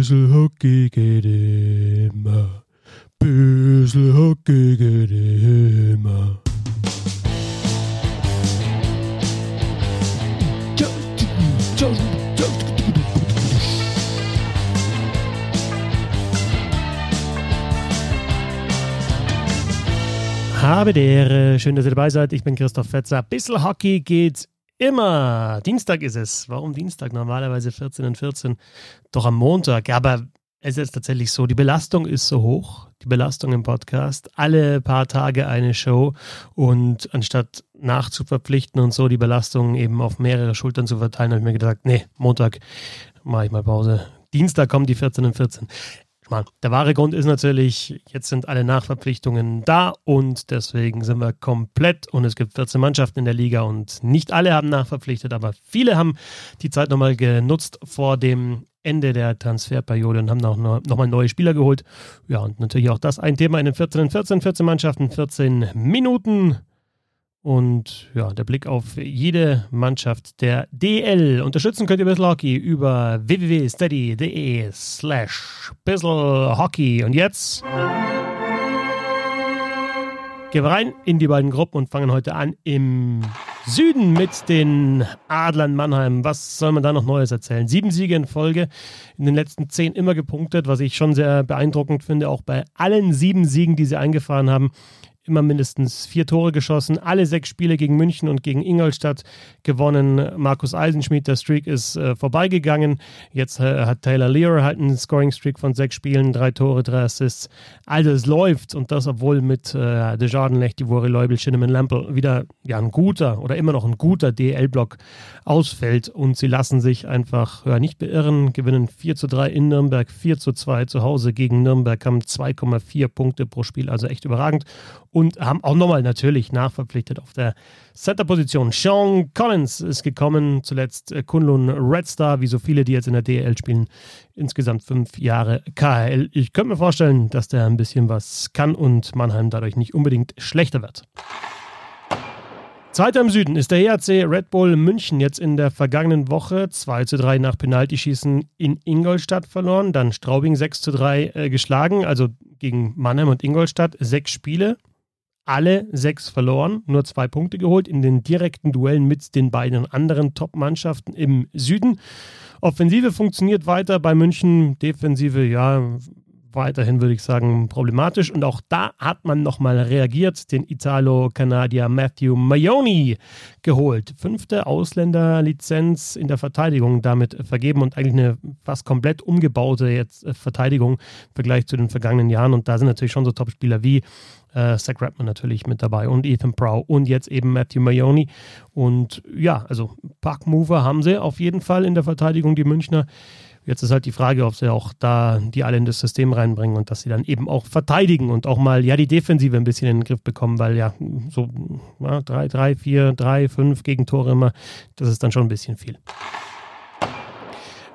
Bissel Hockey geht immer. Bissel Hockey geht immer. Habe der, schön, dass ihr dabei seid. Ich bin Christoph Fetzer. Bissel Hockey geht immer. Dienstag ist es. Warum Dienstag? Normalerweise 14 und 14. Doch am Montag. Ja, aber es ist tatsächlich so, die Belastung ist so hoch, die Belastung im Podcast. Alle paar Tage eine Show und anstatt nachzuverpflichten und so die Belastung eben auf mehrere Schultern zu verteilen, habe ich mir gedacht, nee, Montag mache ich mal Pause. Dienstag kommen die 14 und 14 mal, der wahre Grund ist natürlich, jetzt sind alle Nachverpflichtungen da und deswegen sind wir komplett und es gibt 14 Mannschaften in der Liga und nicht alle haben nachverpflichtet, aber viele haben die Zeit nochmal genutzt vor dem Ende der Transferperiode und haben auch nochmal neue Spieler geholt. Ja, und natürlich auch das ein Thema in den 14, 14, 14 Mannschaften, 14 Minuten. Und ja, der Blick auf jede Mannschaft der DL. Unterstützen könnt ihr Bissl Hockey über www.steady.de slash Hockey. Und jetzt gehen wir rein in die beiden Gruppen und fangen heute an im Süden mit den Adlern Mannheim. Was soll man da noch Neues erzählen? Sieben Siege in Folge, in den letzten zehn immer gepunktet, was ich schon sehr beeindruckend finde, auch bei allen sieben Siegen, die sie eingefahren haben immer mindestens vier Tore geschossen, alle sechs Spiele gegen München und gegen Ingolstadt gewonnen. Markus Eisenschmidt, der Streak ist äh, vorbeigegangen. Jetzt äh, hat Taylor Lear halt einen Scoring-Streak von sechs Spielen, drei Tore, drei Assists. Also es läuft und das obwohl mit äh, Desjardins, Lechtivori, Leubel, Shinneman, Lampel wieder ja, ein guter oder immer noch ein guter DL-Block ausfällt und sie lassen sich einfach ja, nicht beirren, gewinnen 4 zu 3 in Nürnberg, 4 zu 2 zu Hause gegen Nürnberg, haben 2,4 Punkte pro Spiel, also echt überragend haben auch nochmal natürlich nachverpflichtet auf der Center-Position. Sean Collins ist gekommen, zuletzt äh, Kunlun Red Star, wie so viele, die jetzt in der DL spielen. Insgesamt fünf Jahre KHL. Ich könnte mir vorstellen, dass der ein bisschen was kann und Mannheim dadurch nicht unbedingt schlechter wird. Zweiter im Süden ist der ERC Red Bull München jetzt in der vergangenen Woche 2 zu 3 nach Penaltyschießen in Ingolstadt verloren, dann Straubing 6 zu 3 äh, geschlagen, also gegen Mannheim und Ingolstadt sechs Spiele, alle sechs verloren, nur zwei Punkte geholt in den direkten Duellen mit den beiden anderen Top-Mannschaften im Süden. Offensive funktioniert weiter bei München, Defensive, ja, weiterhin würde ich sagen problematisch. Und auch da hat man nochmal reagiert, den Italo-Kanadier Matthew Mayoni geholt. Fünfte Ausländerlizenz in der Verteidigung damit vergeben und eigentlich eine fast komplett umgebaute jetzt äh, Verteidigung im Vergleich zu den vergangenen Jahren. Und da sind natürlich schon so Topspieler wie äh, Zach Redman natürlich mit dabei und Ethan Prow und jetzt eben Matthew Mayoni. Und ja, also Parkmover haben sie auf jeden Fall in der Verteidigung, die Münchner. Jetzt ist halt die Frage, ob sie auch da die alle in das System reinbringen und dass sie dann eben auch verteidigen und auch mal ja die Defensive ein bisschen in den Griff bekommen, weil ja so ja, drei, drei, vier, drei, fünf Gegentore immer, das ist dann schon ein bisschen viel.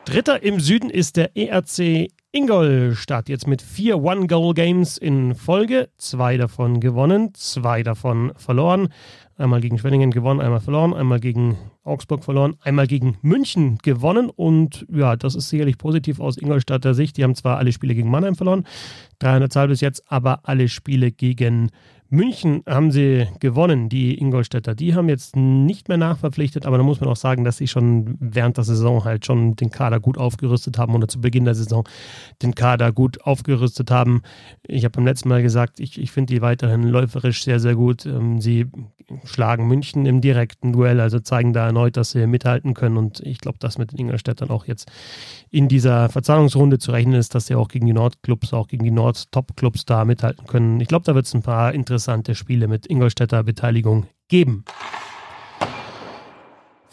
Dritter im Süden ist der ERC Ingolstadt jetzt mit vier One-Goal-Games in Folge. Zwei davon gewonnen, zwei davon verloren. Einmal gegen Schwenningen gewonnen, einmal verloren, einmal gegen Augsburg verloren, einmal gegen München gewonnen. Und ja, das ist sicherlich positiv aus Ingolstadter Sicht. Die haben zwar alle Spiele gegen Mannheim verloren, 300 Zahl bis jetzt, aber alle Spiele gegen München haben sie gewonnen, die Ingolstädter. Die haben jetzt nicht mehr nachverpflichtet, aber da muss man auch sagen, dass sie schon während der Saison halt schon den Kader gut aufgerüstet haben oder zu Beginn der Saison den Kader gut aufgerüstet haben. Ich habe beim letzten Mal gesagt, ich, ich finde die weiterhin läuferisch sehr, sehr gut. Ähm, sie schlagen München im direkten Duell, also zeigen da erneut, dass sie mithalten können. Und ich glaube, dass mit den Ingolstädtern auch jetzt in dieser Verzahnungsrunde zu rechnen ist, dass sie auch gegen die Nordclubs, auch gegen die Nord-Top-Clubs da mithalten können. Ich glaube, da wird es ein paar interessante Spiele mit Ingolstädter Beteiligung geben.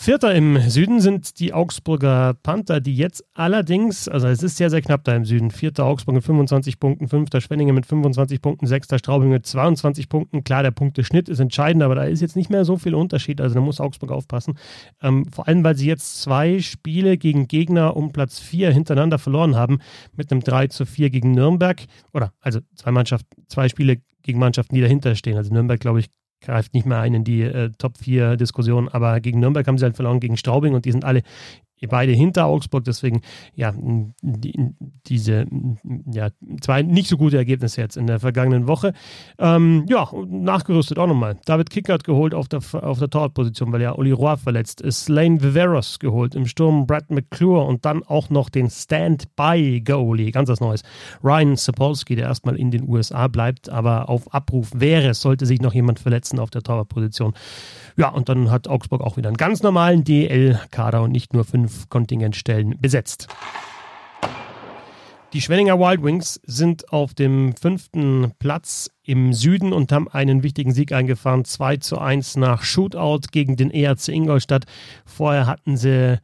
Vierter im Süden sind die Augsburger Panther, die jetzt allerdings, also es ist sehr, sehr knapp da im Süden. Vierter Augsburg mit 25 Punkten, fünfter Schwenningen mit 25 Punkten, sechster Straubing mit 22 Punkten. Klar, der Punkteschnitt ist entscheidend, aber da ist jetzt nicht mehr so viel Unterschied. Also da muss Augsburg aufpassen. Ähm, vor allem, weil sie jetzt zwei Spiele gegen Gegner um Platz 4 hintereinander verloren haben, mit einem 3 zu 4 gegen Nürnberg. Oder also zwei Mannschaften, zwei Spiele gegen Mannschaften, die dahinter stehen. Also Nürnberg, glaube ich, greift nicht mehr ein in die äh, Top 4 Diskussion, aber gegen Nürnberg haben sie halt verloren, gegen Straubing und die sind alle beide hinter Augsburg, deswegen ja, die, diese ja, zwei nicht so gute Ergebnisse jetzt in der vergangenen Woche. Ähm, ja, nachgerüstet auch nochmal. David Kickert geholt auf der, auf der Torwartposition, weil ja Oli Roy verletzt ist. Lane Viveros geholt im Sturm, Brad McClure und dann auch noch den Stand-by-Goalie, ganz was Neues. Ryan Sapolsky, der erstmal in den USA bleibt, aber auf Abruf wäre, sollte sich noch jemand verletzen auf der Torwartposition. Ja, und dann hat Augsburg auch wieder einen ganz normalen DL-Kader und nicht nur fünf Kontingentstellen besetzt. Die Schwenninger Wild Wings sind auf dem fünften Platz im Süden und haben einen wichtigen Sieg eingefahren. 2 zu 1 nach Shootout gegen den ERC Ingolstadt. Vorher hatten sie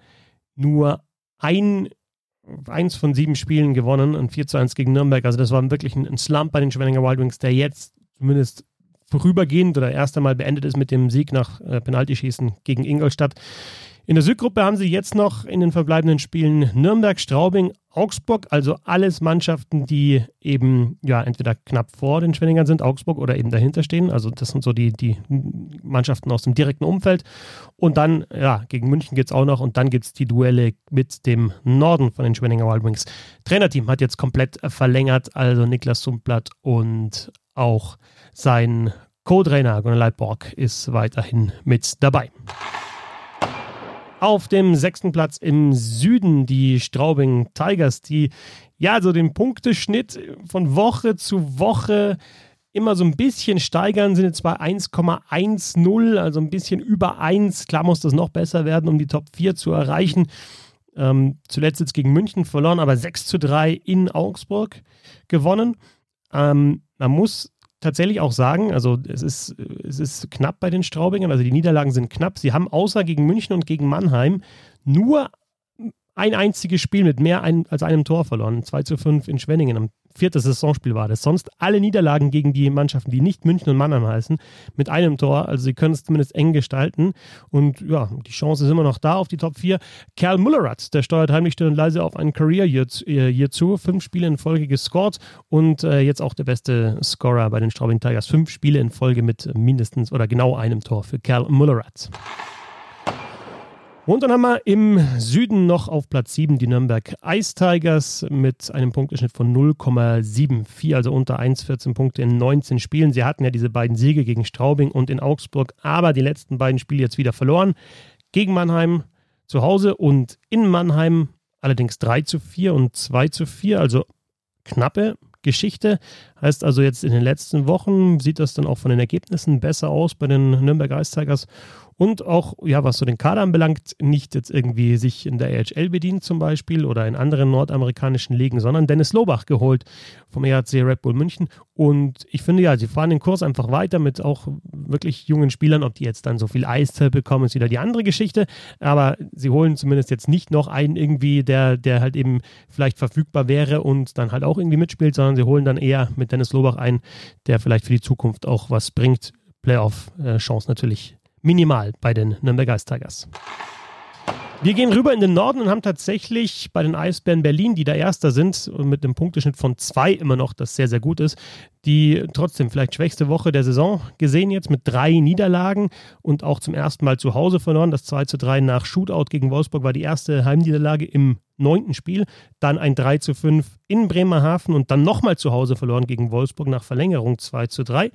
nur ein, eins von sieben Spielen gewonnen und 4 zu 1 gegen Nürnberg. Also das war wirklich ein Slump bei den Schwenninger Wild Wings, der jetzt zumindest vorübergehend oder erst einmal beendet ist mit dem Sieg nach äh, Penaltyschießen gegen Ingolstadt. In der Südgruppe haben sie jetzt noch in den verbleibenden Spielen Nürnberg, Straubing, Augsburg, also alles Mannschaften, die eben ja entweder knapp vor den Schwenningern sind, Augsburg oder eben dahinter stehen. Also das sind so die, die Mannschaften aus dem direkten Umfeld. Und dann, ja, gegen München geht es auch noch und dann gibt es die Duelle mit dem Norden von den Schwenninger Wild Wings. Trainerteam hat jetzt komplett verlängert, also Niklas Sumpblatt und auch sein Co-Trainer Gunnar Leitborg ist weiterhin mit dabei. Auf dem sechsten Platz im Süden die Straubing Tigers, die ja so den Punkteschnitt von Woche zu Woche immer so ein bisschen steigern, sind jetzt bei 1,10, also ein bisschen über 1. Klar muss das noch besser werden, um die Top 4 zu erreichen. Ähm, zuletzt jetzt gegen München verloren, aber 6 zu 3 in Augsburg gewonnen. Ähm, man muss tatsächlich auch sagen, also es ist, es ist knapp bei den Straubingern, also die Niederlagen sind knapp. Sie haben außer gegen München und gegen Mannheim nur ein einziges Spiel mit mehr als einem Tor verloren. 2 zu 5 in Schwenningen am vierten Saisonspiel war das. Sonst alle Niederlagen gegen die Mannschaften, die nicht München und Mannheim heißen, mit einem Tor. Also sie können es zumindest eng gestalten. Und ja, die Chance ist immer noch da auf die Top 4. Kerl Mullerath, der steuert heimlich still und leise auf einen Career hier, hier zu. Fünf Spiele in Folge gescored und äh, jetzt auch der beste Scorer bei den Straubing Tigers. Fünf Spiele in Folge mit mindestens oder genau einem Tor für Kerl Mullerath. Und dann haben wir im Süden noch auf Platz 7 die Nürnberg Ice Tigers mit einem Punkteschnitt von 0,74, also unter 1,14 Punkte in 19 Spielen. Sie hatten ja diese beiden Siege gegen Straubing und in Augsburg, aber die letzten beiden Spiele jetzt wieder verloren. Gegen Mannheim zu Hause und in Mannheim allerdings 3 zu 4 und 2 zu 4, also knappe Geschichte. Heißt also jetzt in den letzten Wochen sieht das dann auch von den Ergebnissen besser aus bei den Nürnberg Ice Tigers und auch, ja, was so den Kader anbelangt, nicht jetzt irgendwie sich in der AHL bedient zum Beispiel oder in anderen nordamerikanischen Ligen, sondern Dennis Lobach geholt vom ERC Red Bull München. Und ich finde ja, sie fahren den Kurs einfach weiter mit auch wirklich jungen Spielern. Ob die jetzt dann so viel Eiszeit bekommen, ist wieder die andere Geschichte. Aber sie holen zumindest jetzt nicht noch einen irgendwie, der, der halt eben vielleicht verfügbar wäre und dann halt auch irgendwie mitspielt, sondern sie holen dann eher mit Dennis Lobach einen, der vielleicht für die Zukunft auch was bringt. Playoff-Chance natürlich minimal bei den Nürnberger Tigers. Wir gehen rüber in den Norden und haben tatsächlich bei den Eisbären Berlin, die da Erster sind und mit einem Punkteschnitt von zwei immer noch, das sehr, sehr gut ist, die trotzdem vielleicht schwächste Woche der Saison gesehen jetzt mit drei Niederlagen und auch zum ersten Mal zu Hause verloren. Das 2 zu 3 nach Shootout gegen Wolfsburg war die erste Heimniederlage im neunten Spiel. Dann ein 3 zu 5 in Bremerhaven und dann nochmal zu Hause verloren gegen Wolfsburg nach Verlängerung 2 zu 3.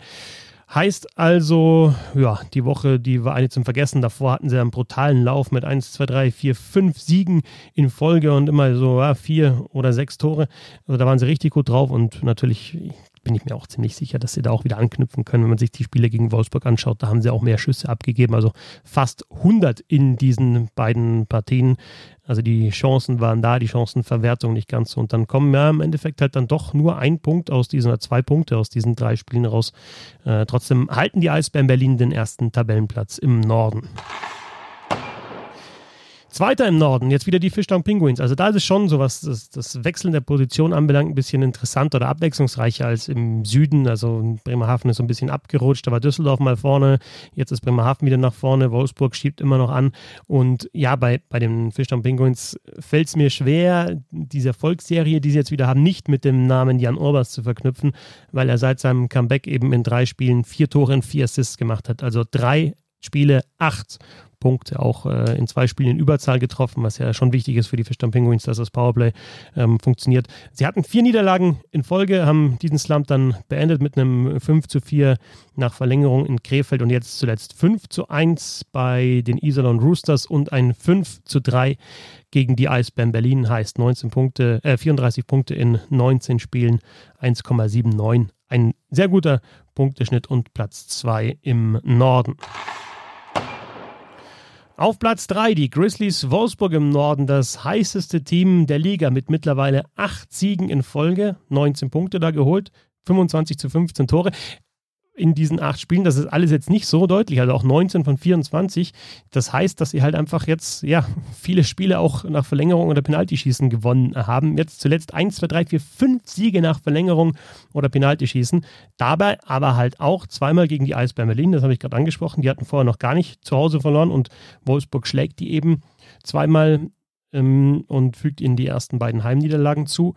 Heißt also, ja, die Woche, die war eine zum Vergessen. Davor hatten sie einen brutalen Lauf mit 1, 2, 3, 4, 5 Siegen in Folge und immer so ja, vier oder sechs Tore. Also da waren sie richtig gut drauf und natürlich bin ich mir auch ziemlich sicher, dass sie da auch wieder anknüpfen können. Wenn man sich die Spiele gegen Wolfsburg anschaut, da haben sie auch mehr Schüsse abgegeben, also fast 100 in diesen beiden Partien. Also die Chancen waren da, die Chancenverwertung nicht ganz so. Und dann kommen ja im Endeffekt halt dann doch nur ein Punkt aus diesen, oder zwei Punkte aus diesen drei Spielen raus. Äh, trotzdem halten die Eisbären Berlin den ersten Tabellenplatz im Norden. Zweiter im Norden, jetzt wieder die Fischtown Penguins. Also da ist es schon so, was das, das Wechseln der Position anbelangt, ein bisschen interessanter oder abwechslungsreicher als im Süden. Also Bremerhaven ist so ein bisschen abgerutscht, da war Düsseldorf mal vorne, jetzt ist Bremerhaven wieder nach vorne, Wolfsburg schiebt immer noch an. Und ja, bei, bei den Fischtown Penguins fällt es mir schwer, diese Erfolgsserie, die sie jetzt wieder haben, nicht mit dem Namen Jan Urbas zu verknüpfen, weil er seit seinem Comeback eben in drei Spielen vier Tore und vier Assists gemacht hat. Also drei Spiele, acht Punkte, auch äh, in zwei Spielen in Überzahl getroffen, was ja schon wichtig ist für die Fischdamm Penguins, dass das Powerplay ähm, funktioniert. Sie hatten vier Niederlagen in Folge, haben diesen Slump dann beendet mit einem 5 zu 4 nach Verlängerung in Krefeld und jetzt zuletzt 5 zu 1 bei den Iserlohn Roosters und ein 5 zu 3 gegen die Eisbären Berlin heißt 19 Punkte, äh, 34 Punkte in 19 Spielen, 1,79. Ein sehr guter Punkteschnitt und Platz 2 im Norden. Auf Platz 3 die Grizzlies Wolfsburg im Norden, das heißeste Team der Liga mit mittlerweile 8 Siegen in Folge, 19 Punkte da geholt, 25 zu 15 Tore in diesen acht Spielen. Das ist alles jetzt nicht so deutlich, also auch 19 von 24. Das heißt, dass sie halt einfach jetzt, ja, viele Spiele auch nach Verlängerung oder Penaltyschießen gewonnen haben. Jetzt zuletzt 1, 2, 3, 4, 5 Siege nach Verlängerung oder Penaltyschießen. Dabei aber halt auch zweimal gegen die Eisbären Berlin, das habe ich gerade angesprochen. Die hatten vorher noch gar nicht zu Hause verloren und Wolfsburg schlägt die eben zweimal ähm, und fügt ihnen die ersten beiden Heimniederlagen zu.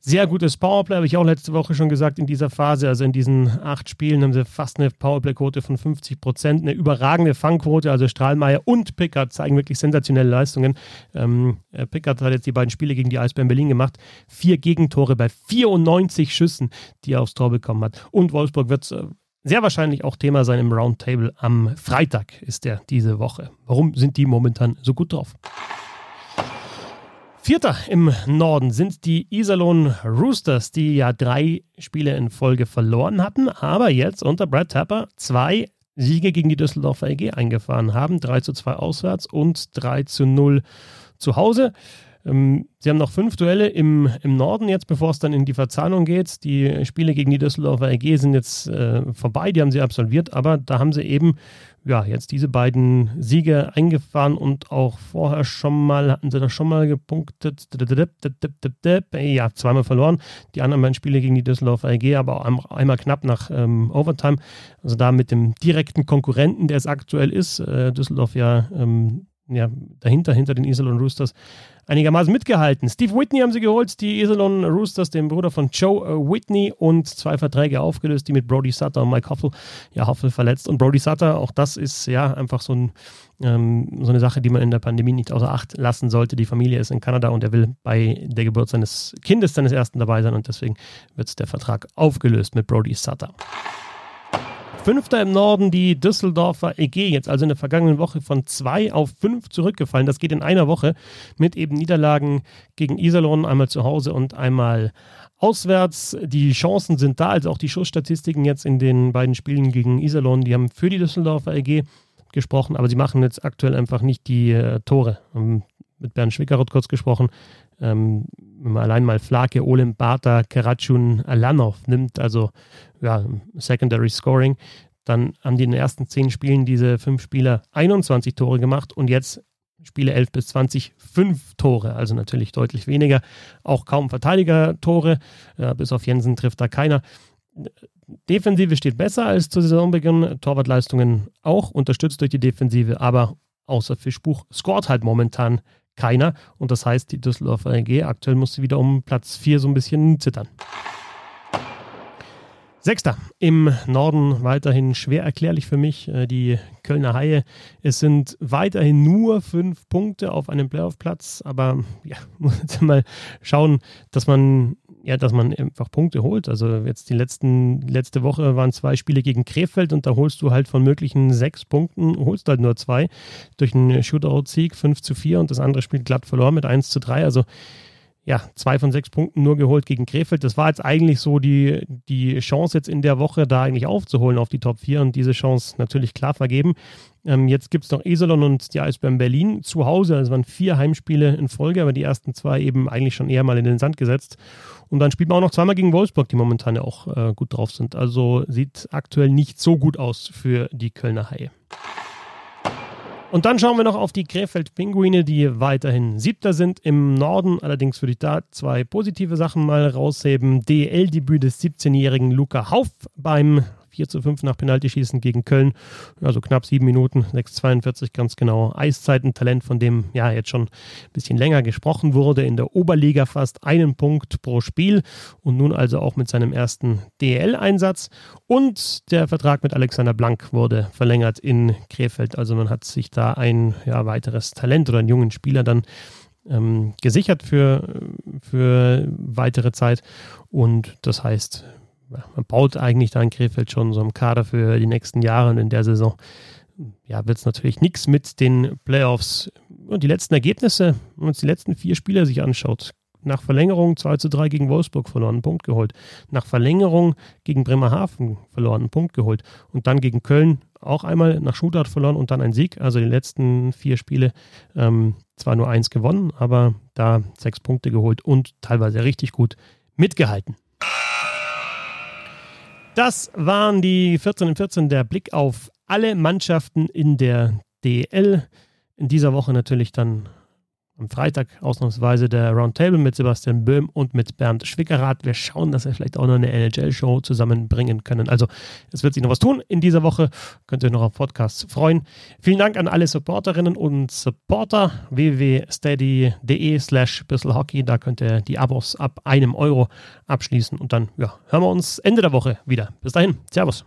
Sehr gutes Powerplay, habe ich auch letzte Woche schon gesagt, in dieser Phase. Also in diesen acht Spielen haben sie fast eine Powerplay-Quote von 50 Prozent, eine überragende Fangquote. Also Strahlmeier und Pickard zeigen wirklich sensationelle Leistungen. Ähm, äh, Pickard hat jetzt die beiden Spiele gegen die Eisbären Berlin gemacht. Vier Gegentore bei 94 Schüssen, die er aufs Tor bekommen hat. Und Wolfsburg wird äh, sehr wahrscheinlich auch Thema sein im Roundtable am Freitag ist der diese Woche. Warum sind die momentan so gut drauf? Vierter im Norden sind die Iserlohn Roosters, die ja drei Spiele in Folge verloren hatten, aber jetzt unter Brad Tapper zwei Siege gegen die Düsseldorfer EG eingefahren haben. 3 zu 2 auswärts und 3 zu 0 zu Hause. Ähm, sie haben noch fünf Duelle im, im Norden jetzt, bevor es dann in die Verzahnung geht. Die Spiele gegen die Düsseldorfer EG sind jetzt äh, vorbei, die haben sie absolviert, aber da haben sie eben ja, jetzt diese beiden Siege eingefahren und auch vorher schon mal, hatten sie da schon mal gepunktet. Ja, zweimal verloren. Die anderen beiden Spiele gegen die Düsseldorfer EG, aber auch einmal knapp nach ähm, Overtime. Also da mit dem direkten Konkurrenten, der es aktuell ist. Äh, Düsseldorf ja, ähm, ja dahinter, hinter den Iserlohn Roosters einigermaßen mitgehalten. Steve Whitney haben sie geholt, die Iserlohn Roosters, den Bruder von Joe äh, Whitney und zwei Verträge aufgelöst, die mit Brody Sutter und Mike Hoffel. Ja, Hoffel verletzt. Und Brody Sutter, auch das ist ja einfach so, ein, ähm, so eine Sache, die man in der Pandemie nicht außer Acht lassen sollte. Die Familie ist in Kanada und er will bei der Geburt seines Kindes, seines ersten dabei sein und deswegen wird der Vertrag aufgelöst mit Brody Sutter. Fünfter im Norden die Düsseldorfer EG, jetzt also in der vergangenen Woche von zwei auf fünf zurückgefallen. Das geht in einer Woche mit eben Niederlagen gegen Iserlohn, einmal zu Hause und einmal auswärts. Die Chancen sind da, also auch die Schussstatistiken jetzt in den beiden Spielen gegen Iserlohn, die haben für die Düsseldorfer EG gesprochen, aber sie machen jetzt aktuell einfach nicht die äh, Tore. Ähm, mit Bernd Schwickeroth kurz gesprochen. Ähm, wenn man allein mal Flake, Olim, Bata, Karatschun, Alanov nimmt, also ja, Secondary Scoring, dann haben die in den ersten zehn Spielen diese fünf Spieler 21 Tore gemacht und jetzt Spiele 11 bis 20 fünf Tore, also natürlich deutlich weniger. Auch kaum Verteidiger-Tore, äh, bis auf Jensen trifft da keiner. Defensive steht besser als zu Saisonbeginn, Torwartleistungen auch, unterstützt durch die Defensive, aber außer Fischbuch scored halt momentan keiner. Und das heißt, die Düsseldorfer EG aktuell muss sie wieder um Platz 4 so ein bisschen zittern. Sechster im Norden weiterhin schwer erklärlich für mich. Äh, die Kölner Haie. Es sind weiterhin nur fünf Punkte auf einem Playoff-Platz, aber ja, muss jetzt mal schauen, dass man ja, dass man einfach Punkte holt. Also jetzt die letzten, letzte Woche waren zwei Spiele gegen Krefeld und da holst du halt von möglichen sechs Punkten, holst halt nur zwei durch einen Shootout-Sieg 5 zu 4 und das andere Spiel glatt verloren mit 1 zu 3. Also ja, zwei von sechs Punkten nur geholt gegen Krefeld. Das war jetzt eigentlich so die, die Chance jetzt in der Woche da eigentlich aufzuholen auf die Top 4 und diese Chance natürlich klar vergeben. Ähm, jetzt gibt es noch Eselon und die Eisbären Berlin zu Hause. Es waren vier Heimspiele in Folge, aber die ersten zwei eben eigentlich schon eher mal in den Sand gesetzt. Und dann spielt man auch noch zweimal gegen Wolfsburg, die momentan ja auch äh, gut drauf sind. Also sieht aktuell nicht so gut aus für die Kölner Haie. Und dann schauen wir noch auf die Krefeld-Pinguine, die weiterhin siebter sind im Norden. Allerdings würde ich da zwei positive Sachen mal rausheben. DL-Debüt des 17-jährigen Luca Hauf beim 4 zu 5 nach Penaltyschießen gegen Köln. Also knapp sieben Minuten, 6,42 ganz genau. Eiszeitentalent, von dem ja jetzt schon ein bisschen länger gesprochen wurde. In der Oberliga fast einen Punkt pro Spiel und nun also auch mit seinem ersten DL-Einsatz. Und der Vertrag mit Alexander Blank wurde verlängert in Krefeld. Also man hat sich da ein ja, weiteres Talent oder einen jungen Spieler dann ähm, gesichert für, für weitere Zeit. Und das heißt, man baut eigentlich da in Krefeld schon so einen Kader für die nächsten Jahre und in der Saison ja, wird es natürlich nichts mit den Playoffs. Und die letzten Ergebnisse, wenn man uns die letzten vier Spiele sich anschaut, nach Verlängerung 2 zu 3 gegen Wolfsburg verloren, einen Punkt geholt. Nach Verlängerung gegen Bremerhaven verloren, einen Punkt geholt. Und dann gegen Köln auch einmal nach Shootout verloren und dann ein Sieg. Also die letzten vier Spiele ähm, zwar nur eins gewonnen, aber da sechs Punkte geholt und teilweise richtig gut mitgehalten. Das waren die 14 und 14 der Blick auf alle Mannschaften in der DL. In dieser Woche natürlich dann am Freitag ausnahmsweise der Roundtable mit Sebastian Böhm und mit Bernd Schwickerath. Wir schauen, dass wir vielleicht auch noch eine NHL-Show zusammenbringen können. Also es wird sich noch was tun in dieser Woche. Könnt ihr noch auf Podcasts freuen. Vielen Dank an alle Supporterinnen und Supporter. www.steady.de slash Hockey. Da könnt ihr die Abos ab einem Euro abschließen. Und dann ja, hören wir uns Ende der Woche wieder. Bis dahin. Servus.